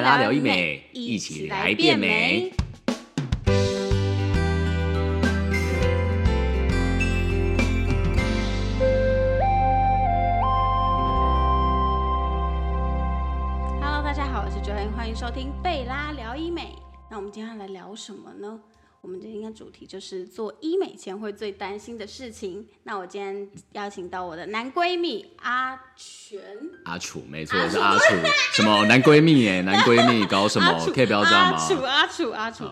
拉聊医美，一起来变美。。Hello，大家好，我是 Joanne，欢迎收听贝拉聊医美。那我们今天要来聊什么呢？我们今天的主题就是做医美前会最担心的事情。那我今天邀请到我的男闺蜜阿全，阿楚，没错，是阿楚。什么男闺蜜耶？男闺蜜搞什么？可以不要这样吗阿？楚，阿楚，阿楚。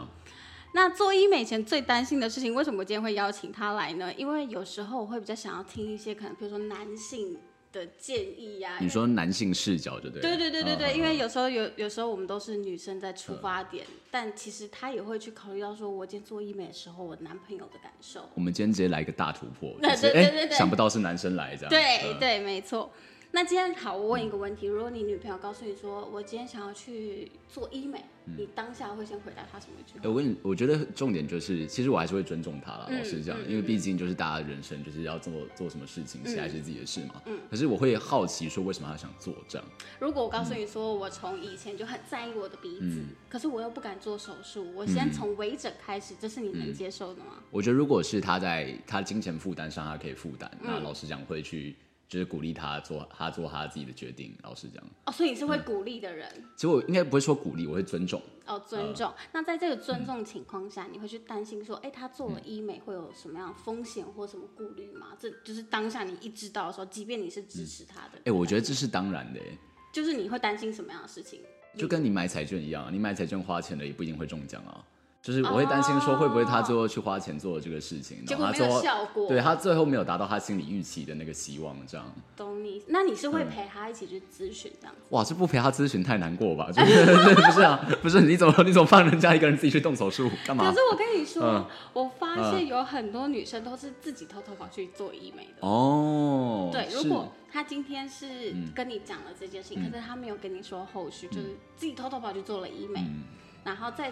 那做医美前最担心的事情，为什么我今天会邀请他来呢？因为有时候我会比较想要听一些可能，比如说男性的建议呀、你说男性视角就对。对对对对对，嗯因为有时候有有时候我们都是女生在出发点，但其实他也会去考虑到说，我今天做医美的时候，我男朋友的感受。我们今天直接来一个大突破，对就是 哎对对想不到是男生来这样。嗯对对，没错。那今天好，我问一个问题：如果你女朋友告诉你说，我今天想要去做医美，嗯你当下会先回答她什么一句哎话？我问你我觉得重点就是，其实我还是会尊重她啦，嗯老实讲，因为毕竟就是大家的人生就是要做做什么事情，是还是自己的事嘛。嗯可是我会好奇说，为什么她想做这样？如果我告诉你说，我从以前就很在意我的鼻子，嗯可是我又不敢做手术，我先从微整开始，这是你能接受的吗？我觉得如果是她在他金钱负担上她可以负担，嗯那老实讲会去就是鼓励他做他做他自己的决定。老实讲，哦，所以你是会鼓励的人。其实我应该不会说鼓励，我会尊重。哦，尊重。那在这个尊重情况下，你会去担心说，哎、他做嗯了医美会有什么样的风险或什么顾虑吗？这就是当下你一知道的时候，即便你是支持他的，哎、我觉得这是当然的、欸，就是你会担心什么样的事情？就跟你买彩券一样啊，你买彩券花钱了也不一定会中奖啊。就是我会担心说，会不会他最后去花钱做了这个事情，结果没有然后他最后效果，对他最后没有达到他心理预期的那个希望，这样。懂你。那你是会嗯陪他一起去咨询这样子？哇，这不陪他咨询太难过吧？就是 不是啊？不是你怎么你怎么放人家一个人自己去动手术干嘛可是？我跟你说，嗯我发现有很多女生都是自己偷偷跑去做医美的。哦，对，如果他今天是嗯跟你讲了这件事情，可是他没有跟你说后续，就是自己偷偷跑去做了医美，嗯然后再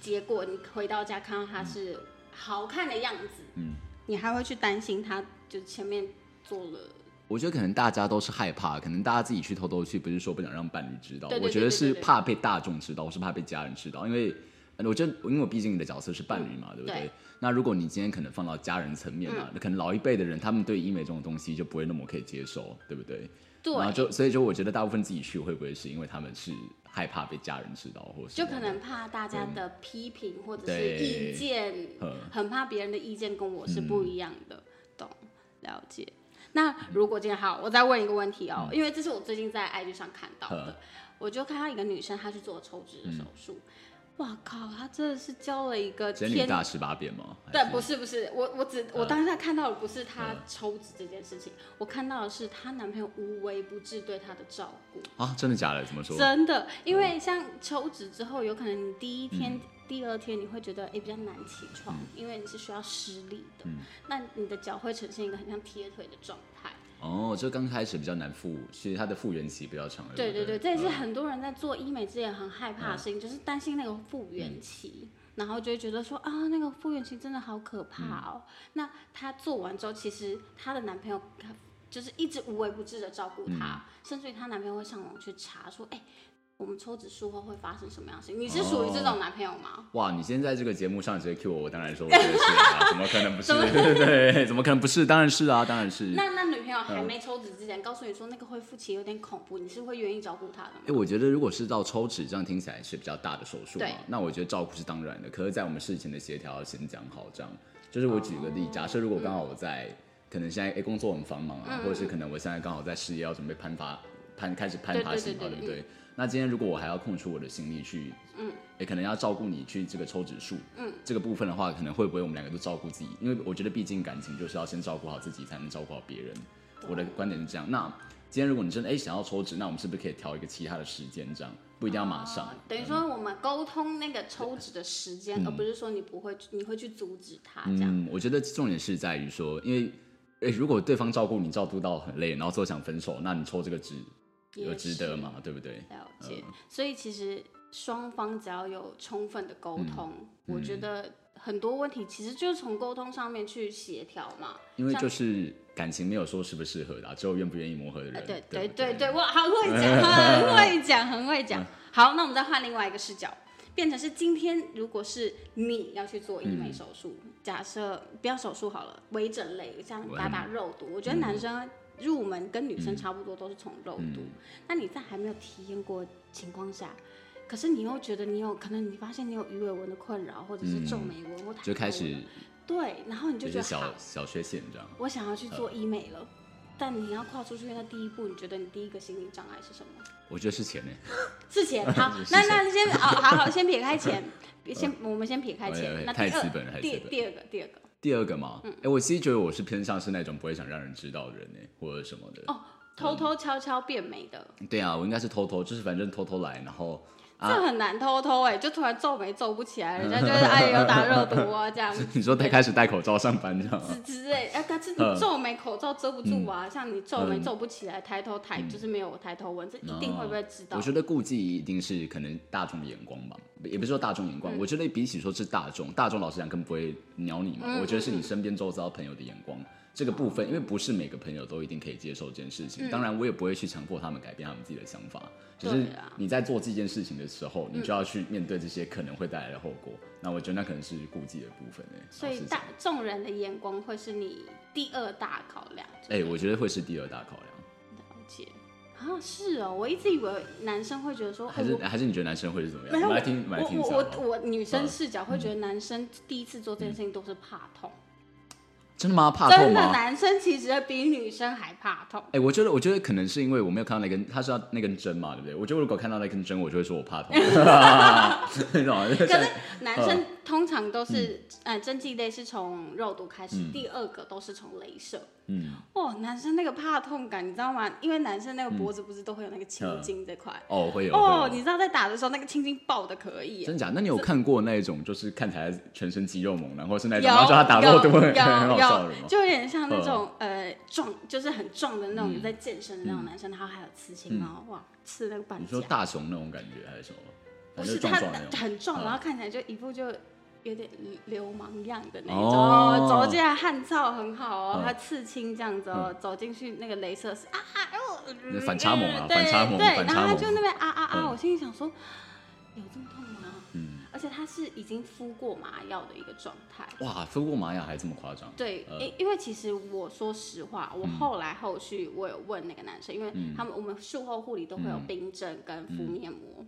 结果你回到家看到他是好看的样子，嗯，你还会去担心他就前面做了，我觉得可能大家都是害怕，可能大家自己去偷偷去，不是说不想让伴侣知道，对对我觉得是怕被大众知道，我是怕被家人知道，因为呃我觉得因为我毕竟你的角色是伴侣嘛，对不对？对。那如果你今天可能放到家人层面嘛，那可能老一辈的人他们对医美这种东西就不会那么可以接受，对不对？对，然后就所以就我觉得大部分自己去会不会是因为他们是害怕被家人知道，或是就可能怕大家的批评或者是意见，嗯很怕别人的意见跟我是不一样的，懂了解。那如果今天好，我再问一个问题哦，因为这是我最近在 IG 上看到的嗯，我就看到一个女生她去做抽脂的手术，哇靠，他真的是教了一个天真女大十八变吗？还对，不是不是，我我只我嗯当下看到的不是他抽脂这件事情，我看到的是她男朋友无微不至对她的照顾。啊，真的假的？怎么说？真的，因为像抽脂之后，有可能你第一天、第二天你会觉得哎、诶比较难起床，因为你是需要施力的，那你的脚会呈现一个很像贴腿的状态。哦，就刚开始比较难复，其实它的复原期比较长。对不对对对，这也是嗯很多人在做医美之前很害怕的事情，就是担心那个复原期。然后就会觉得说啊，那个复原期真的好可怕哦。那她做完之后，其实她的男朋友就是一直无微不至的照顾她，甚至于她男朋友会上网去查说，哎、我们抽脂术后会发生什么样的事情？你是属于这种男朋友吗？哇，你今天在这个节目上直接 Q 我，我当然说我觉得是啊，怎么可能不是？对对对，怎么可能不是？当然是啊，当然是。那那女朋友还没抽脂之前，告诉你说那个恢复期有点恐怖，你是会愿意照顾她的吗？哎、我觉得如果是到抽脂，这样听起来是比较大的手术嘛对，那我觉得照顾是当然的。可是，在我们事前的协调先讲好，这样。就是我举个例，假设如果刚好我在，可能现在哎、工作很繁忙啊，或者是可能我现在刚好在事业要准备攀爬攀开始攀爬对对型嘛，对对对不对？那今天如果我还要空出我的心力去，嗯，也可能要照顾你去这个抽指数，嗯，这个部分的话，可能会不会我们两个都照顾自己？因为我觉得毕竟感情就是要先照顾好自己，才能照顾好别人。我的观点是这样。那今天如果你真的哎、想要抽脂，那我们是不是可以调一个其他的时间，这样不一定要马上？哦等于说我们沟通那个抽脂的时间，而不是说你不会，你会去阻止他这样。嗯，我觉得重点是在于说，因为诶，如果对方照顾你照顾到很累，然后最后想分手，那你抽这个脂有也值得嘛？对不对？了解，所以其实双方只要有充分的沟通，嗯我觉得很多问题其实就是从沟通上面去协调嘛。因为就是感情没有说适不适合的、啊，只有愿不愿意磨合的人。对对不对对对，我 很会讲，很会讲，很会讲。好，那我们再换另外一个视角，变成是今天如果是你要去做医美手术，假设不要手术好了，微整类，像打打肉毒，我觉得男生入门跟女生差不多，都是从肉毒。那你在还没有体验过情况下，可是你又觉得你有可能，你发现你有鱼尾纹的困扰，或者是皱眉纹或就开始对，然后你就就是觉得好小，小缺陷这样。我想要去做医美了。但你要跨出去那第一步，你觉得你第一个心理障碍是什么？我觉得是钱呢。是钱。好，那那先哦，好好，先撇开钱，先我们先撇开钱。那第二，第第二个，第二个第二个嘛，哎、嗯我其实觉得我是偏向是那种不会想让人知道的人呢，或者什么的。哦，偷偷悄悄变美的，对啊，我应该是偷偷，就是反正偷偷来，然后啊这很难偷偷哎，就突然皱眉皱不起来，人家就是哎有打热毒啊这样。你说他开始戴口罩上班这样吗？之之类，啊，可是你皱眉口罩遮不住啊，像你皱眉皱不起来，抬头抬就是没有抬头纹，这一定会被知道我。觉得顾忌一定是可能大众的眼光吧，也不是说大众眼嗯。光，我觉得比起说是大众，大众老实讲根本不会鸟你嗯嘛，我觉得是你身边周遭朋友的眼光。这个部分，因为不是每个朋友都一定可以接受这件事情，当然我也不会去强迫他们改变他们自己的想法，只是你在做这件事情的时候，你就要去面对这些可能会带来的后果。那我觉得那可能是顾忌的部分诶、所以大众人的眼光会是你第二大考量。哎、我觉得会是第二大考量，了解。啊，是哦，我一直以为男生会觉得说，还是还是你觉得男生会是怎么样？没有我们来听，我们来听我我女生嗯。视角会觉得男生第一次做这件事情都是怕痛，真的吗？怕痛真的吗？男生其实比女生还怕痛。哎、我觉得，我觉得可能是因为我没有看到那根，他是要那根针嘛，对不对？我觉得如果看到那根针，我就会说我怕痛，你懂吗？可是男生嗯通常都是，呃，针剂类是从肉毒开始，第二个都是从镭射。嗯，哦，男生那个怕痛感，你知道吗？因为男生那个脖子不是都会有那个青嗯筋这块。哦，会有哦，你知道在打的时候那个青筋爆的可以，真假？那你有看过那种就是看起来全身肌肉猛男，或是那种然后叫他打肉毒很好笑的吗？就有点像那种呃壮，就是很壮的那种嗯在健身的那种男生，然后还有刺青哦，哇，刺那个板你说，大熊那种感觉还是什么？不是他。很壮，嗯然后看起来就一副就有点流氓样的那哦种，走进来汗臭很好哦嗯，他刺青这样子哦，走进去那个镭射是啊，哎呦那反差萌啊反差萌对，然后他就那边啊啊啊，嗯。我心里想说，有这么痛吗？嗯，而且他是已经敷过麻药的一个状态。哇，敷过麻药还这么夸张？对，呃因、因为其实我说实话，我后来后续我有问那个男生，因为嗯。他们我们术后护理都会有冰镇跟敷面膜，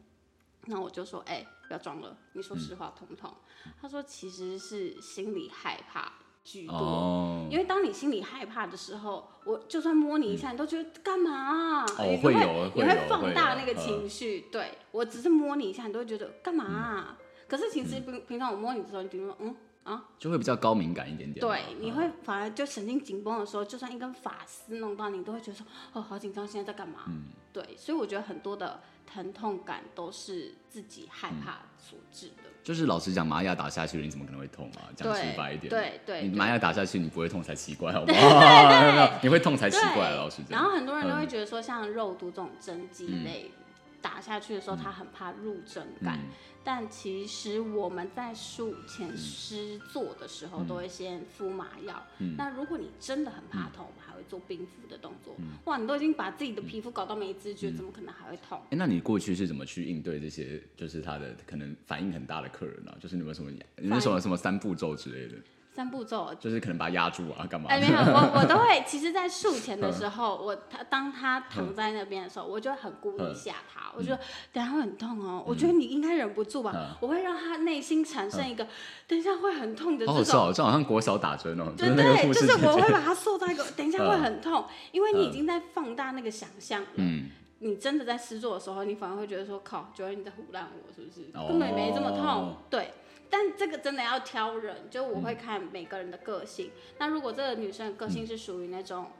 那、我就说，哎、不要装了，你说实话痛不痛？他说其实是心里害怕居多。哦，因为当你心里害怕的时候，我就算摸你一下，你都觉得干嘛啊、哦你会你会放大那个情绪。对我只是摸你一下，你都会觉得干嘛啊、嗯可是其实平平常我摸你的时候，你比如说嗯啊，就会比较高敏感一点点嘛。对，你嗯会反而就神经紧绷的时候，就算一根发丝弄到你，你都会觉得说哦好紧张，现在在干嘛？嗯对，所以我觉得很多的疼痛感都是自己害嗯怕所致的。就是老实讲，麻药打下去了，你怎么可能会痛啊？讲直白一点，对对对你麻药打下去，你不会痛才奇怪，好不好？你会痛才奇怪，老实讲。然后很多人都会嗯觉得说，像肉毒这种针剂类、打下去的时候，他很怕入针感。嗯但其实我们在术前施做的时嗯候，都会先敷麻药。那如果你真的很怕痛，我们还会做冰敷的动作。嗯哇，你都已经把自己的皮肤搞到没知觉，怎么可能还会痛？哎、那你过去是怎么去应对这些，就是他的可能反应很大的客人啊？就是你们什么，你们什么什么三步骤之类的，三步骤，就是可能把它压住啊，干嘛？哎，没有，我我都会。其实，在术前的时候，我他当他躺在那边的时候，我就很故意吓他，我就说等下会很痛哦，我觉得你应该忍不住吧，嗯我会让他内心产生一个等一下会很痛的好好这种。笑哦，这好像国小打针那个对，护士姐就是我会。把他塑造一个，等一下会很痛，因为你已经在放大那个想象。嗯，你真的在施作的时候，你反而会觉得说，靠，觉得你在胡乱我是不是？哦根本没这么痛。对，但这个真的要挑人，就我会看每个人的个性。那如果这个女生的个性是属于那种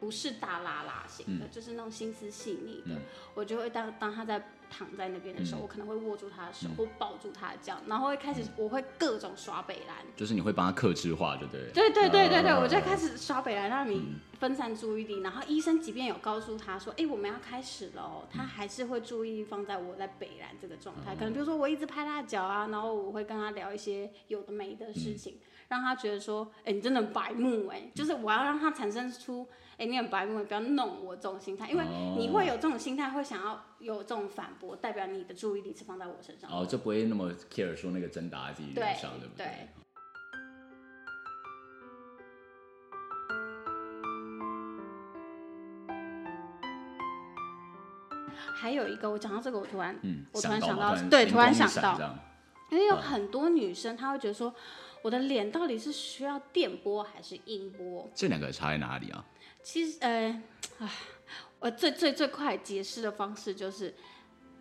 不是大拉拉型的，就是那种心思细腻的，嗯。我就会当当她在躺在那边的时候，我可能会握住他的手、或抱住他的脚，然后会开始我会各种刷北兰。就是你会帮他克制化，就对不。对对对对对，嗯我就开始刷北兰，让你分散注意力，然后医生即便有告诉他说，哎，我们要开始了哦，他还是会注意力放在我在北兰这个状态，可能比如说我一直拍他的脚啊，然后我会跟他聊一些有的没的事情，让他觉得说，哎，你真的白目哎，就是我要让他产生出，哎，你很白目，不要弄我这种心态，因为你会有这种心态，会想要有这种反驳，代表你的注意力是放在我身上，哦，就不会那么 care 说那个真打在自己脸上，对不对？还有一个，我讲到这个，我突然，我突然想到，对，突然想到，因为有很多女生，她会觉得说，我的脸到底是需要电波还是音波？这两个差在哪里啊？其实，呃，啊，我最最最快解释的方式就是，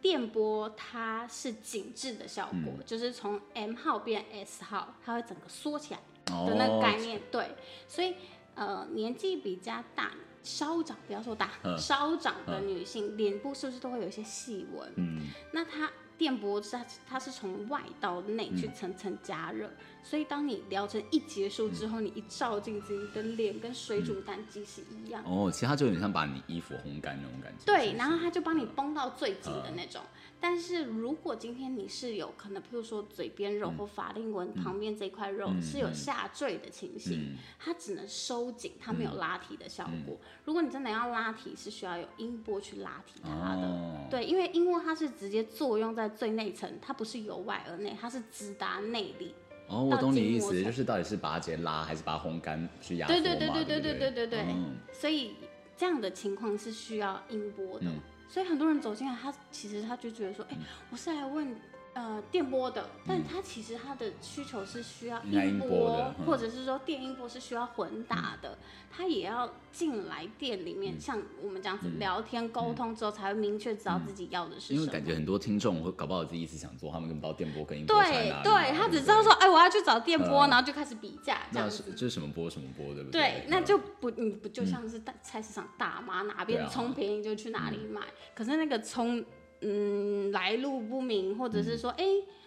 电波它是紧致的效果，就是从 M 号变 S 号，它会整个缩起来的那个概念。对，所以，呃，年纪比较大。稍长，不要说大，稍长的女性脸部是不是都会有一些细纹？嗯，那它电波是它它是从外到内去层层加热。所以，当你疗程一结束之后，你一照镜子，你的脸跟水煮蛋鸡是一样。哦，其实它就有点像把你衣服烘干那种感觉。对，然后它就帮你绷到最紧的那种。但是如果今天你是有可能，譬如说嘴边肉或法令纹旁边这块肉是有下坠的情形，它只能收紧，它没有拉提的效果。如果你真的要拉提，是需要有音波去拉提它的。对，因为音波它是直接作用在最内层，它不是由外而内，它是直达内里。哦，我懂你意思，就是到底是把它直接拉，还是把它烘干去压缩对对对对对对对对对。所以这样的情况是需要音波的。所以很多人走进来，他其实他就觉得说，哎，我是来问。呃，电波的，但它其实它的需求是需要音波，或者是说电音波是需要混打的，它也要进来店里面，像我们这样子聊天沟通之后，才会明确知道自己要的是什么。因为感觉很多听众会搞不好自己一直想做，他们根本不知道电波跟音波对对，他只知道说，哎，我要去找电波，然后就开始比价，这样子。就是什么波什么波，对不对？对，那就不你不就像是大菜市场大妈哪边葱便宜就去哪里买，可是那个葱。嗯，来路不明，或者是说，哎，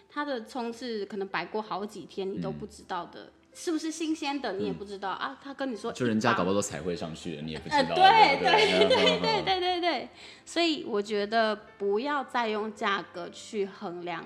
他的葱是可能摆过好几天，你都不知道的，是不是新鲜的，你也不知道啊。他跟你说，就人家搞不好都彩绘上去了，你也不知道。对对对对对对对，所以我觉得不要再用价格去衡量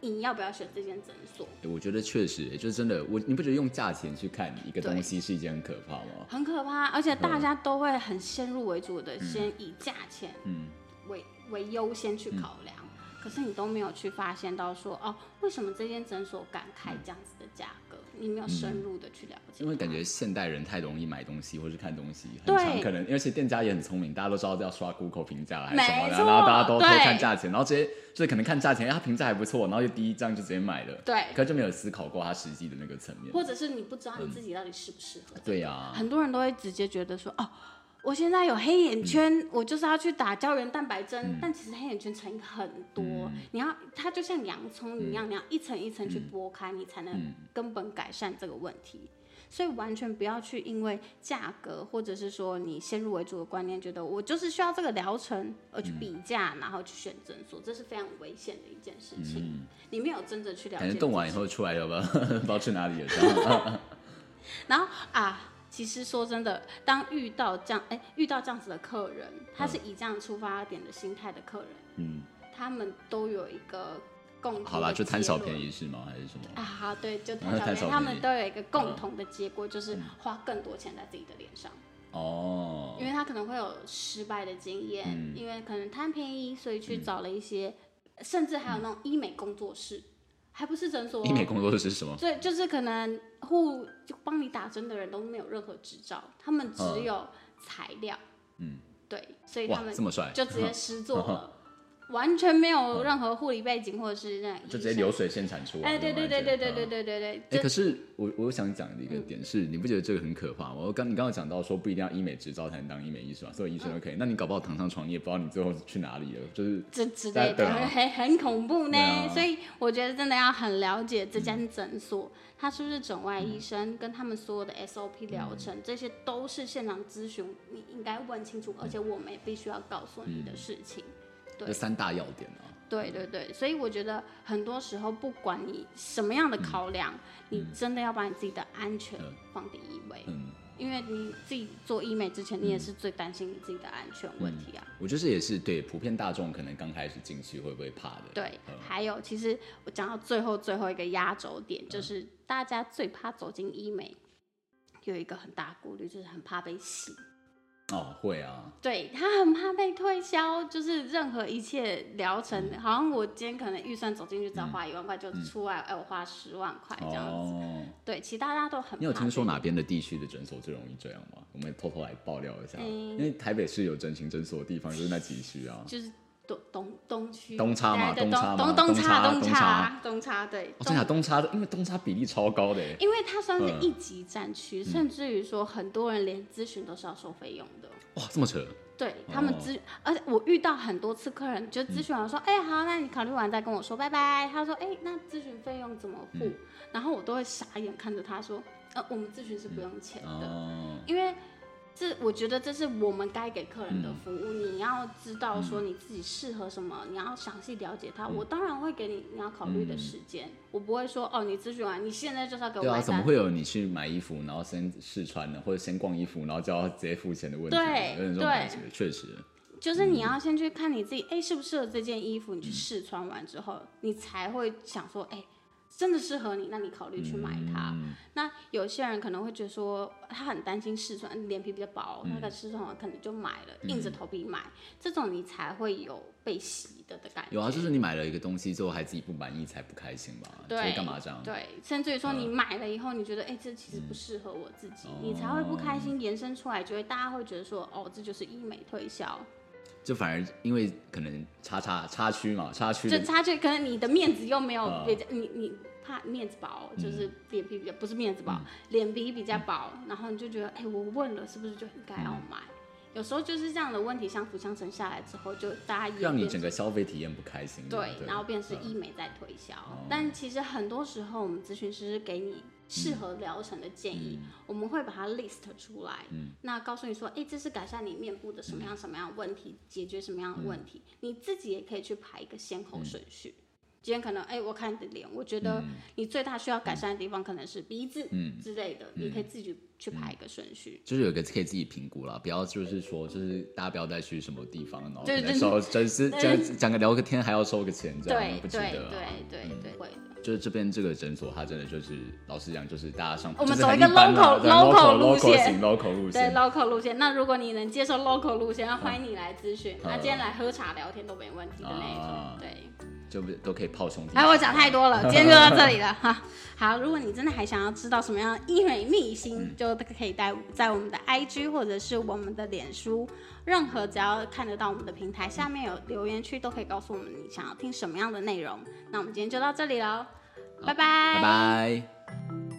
你要不要选这间诊所。我觉得确实，就是真的，我你不觉得用价钱去看一个东西是一件很可怕吗？很可怕，而且大家都会很先入为主的，先以价钱，嗯。为为优先去考量，可是你都没有去发现到说哦，为什么这间诊所敢开这样子的价格？你没有深入的去了解。因为感觉现代人太容易买东西或是看东西，很常可能，而且店家也很聪明，大家都知道要刷 Google 评价还是什么的，然后大家都偷看价钱，然后直接就是可能看价钱，他评价还不错，然后就第一张就直接买了，对，可就没有思考过他实际的那个层面，或者是你不知道你自己到底适不适合。对呀，很多人都会直接觉得说哦。我现在有黑眼圈，我就是要去打胶原蛋白针，但其实黑眼圈层很多，你要它就像洋葱一样，你要一层一层去剥开，你才能根本改善这个问题。所以完全不要去因为价格，或者是说你先入为主的观念，觉得我就是需要这个疗程而去比价，然后去选诊所，这是非常危险的一件事情。你没有真的去了解，动完以后出来了吧？不知道去哪里了。然后啊。其实说真的，当遇到这样哎遇到这样子的客人，他是以这样出发点的心态的客人，嗯，他们都有一个共同好啦，就贪小便宜是吗？还是什么？啊，好，对，就 贪小便宜，他们都有一个共同的结果，就是花更多钱在自己的脸上。哦，因为他可能会有失败的经验，因为可能贪便宜，所以去找了一些，甚至还有那种医美工作室。还不是诊所？医美工作室是什么？对，就是可能护就帮你打针的人都没有任何执照，他们只有材料。嗯，对，所以他们这么帅，就直接失做了。完全没有任何护理背景，或者是那就直接流水线产出。哎，对对对对对对对对对。哎，可是我我想讲的一个点是，你不觉得这个很可怕吗？我刚你刚刚讲到说，不一定要医美执照才能当医美医生嘛，所有医生都可以。那你搞不好躺上床，你也不知道你最后去哪里了，就是这之类的，很很恐怖呢。所以我觉得真的要很了解这间诊所，他是不是整外医生，跟他们所有的 SOP 疗程，这些都是现场咨询，你应该问清楚，而且我们也必须要告诉你的事情。这三大要点啊！对对对，所以我觉得很多时候，不管你什么样的考量，你真的要把你自己的安全放第一位。嗯，因为你自己做医美之前，你也是最担心你自己的安全问题啊。我觉得这也是对普遍大众可能刚开始进去会不会怕的。对，还有其实我讲到最后最后一个压轴点，就是大家最怕走进医美，有一个很大顾虑，就是很怕被洗。哦，会啊，对他很怕被推销，就是任何一切疗程，好像我今天可能预算走进去只要花一万块，就出来哎我花十万块这样子。对，其实大家都很。你有听说哪边的地区的诊所最容易这样吗？我们偷偷来爆料一下，因为台北市有整形诊所的地方就是那几区啊。就是东东东区。东差嘛，东差东东差东差东差对。真想东差的，因为东差比例超高的。因为它算是一级战区，甚至于说很多人连咨询都是要收费用的。哇，这么扯！对他们咨，而且我遇到很多次客人就咨询完说，哎，好，那你考虑完再跟我说，拜拜。他说，哎，那咨询费用怎么付？然后我都会傻眼看着他说，呃，我们咨询是不用钱的，因为。这我觉得这是我们该给客人的服务。你要知道说你自己适合什么，你要详细了解他。我当然会给你你要考虑的时间，我不会说哦，你咨询完你现在就是要给我买单。对啊，怎么会有你去买衣服，然后先试穿的，或者先逛衣服，然后就要直接付钱的问题？对，有这种感觉，确实。就是你要先去看你自己，哎，适不适合这件衣服？你去试穿完之后，你才会想说，哎。真的适合你，那你考虑去买它。那有些人可能会觉得说，他很担心试穿，脸皮比较薄，那个试穿完可能就买了，硬着头皮买。这种你才会有被洗的的感觉。有啊，就是你买了一个东西之后还自己不满意才不开心吧？对，干嘛这样？对，甚至于说你买了以后，你觉得哎，这其实不适合我自己，你才会不开心，延伸出来就会大家会觉得说，哦，这就是医美推销。就反而因为可能差差差区嘛，差区就差距，可能你的面子又没有比较，你你怕面子薄，就是脸皮比较不是面子薄，脸皮比较薄，然后你就觉得，哎，我问了是不是就应该要买？有时候就是这样的问题相辅相成下来之后，就大家让你整个消费体验不开心。对，然后变成医美在推销，但其实很多时候我们咨询师给你。适合疗程的建议，我们会把它 list 出来，那告诉你说，哎，这是改善你面部的什么样什么样的问题，解决什么样的问题，你自己也可以去排一个先后顺序。今天可能，哎，我看你的脸，我觉得你最大需要改善的地方可能是鼻子之类的，你可以。自己去排一个顺序。就是有个可以自己评估了，不要就是说，就是大家不要再去什么地方，然后收，就是 讲讲个聊个天还要收个钱，这样不值得。对对对对，会的。就是这边这个诊所，它真的就是老实讲，就是大家上我们走一个 local local 路线，local 路线，对 local 路线。那如果你能接受 local 路线，那欢迎你来咨询。那今天来喝茶聊天都没问题的那种，对，就都可以泡兄弟。哎，我讲太多了，今天就到这里了哈。好，如果你真的还想要知道什么样的医美秘辛，就可以在在我们的 IG 或者是我们的脸书，任何只要看得到我们的平台下面有留言区，都可以告诉我们你想要听什么样的内容。那我们今天就到这里喽。拜拜。拜拜。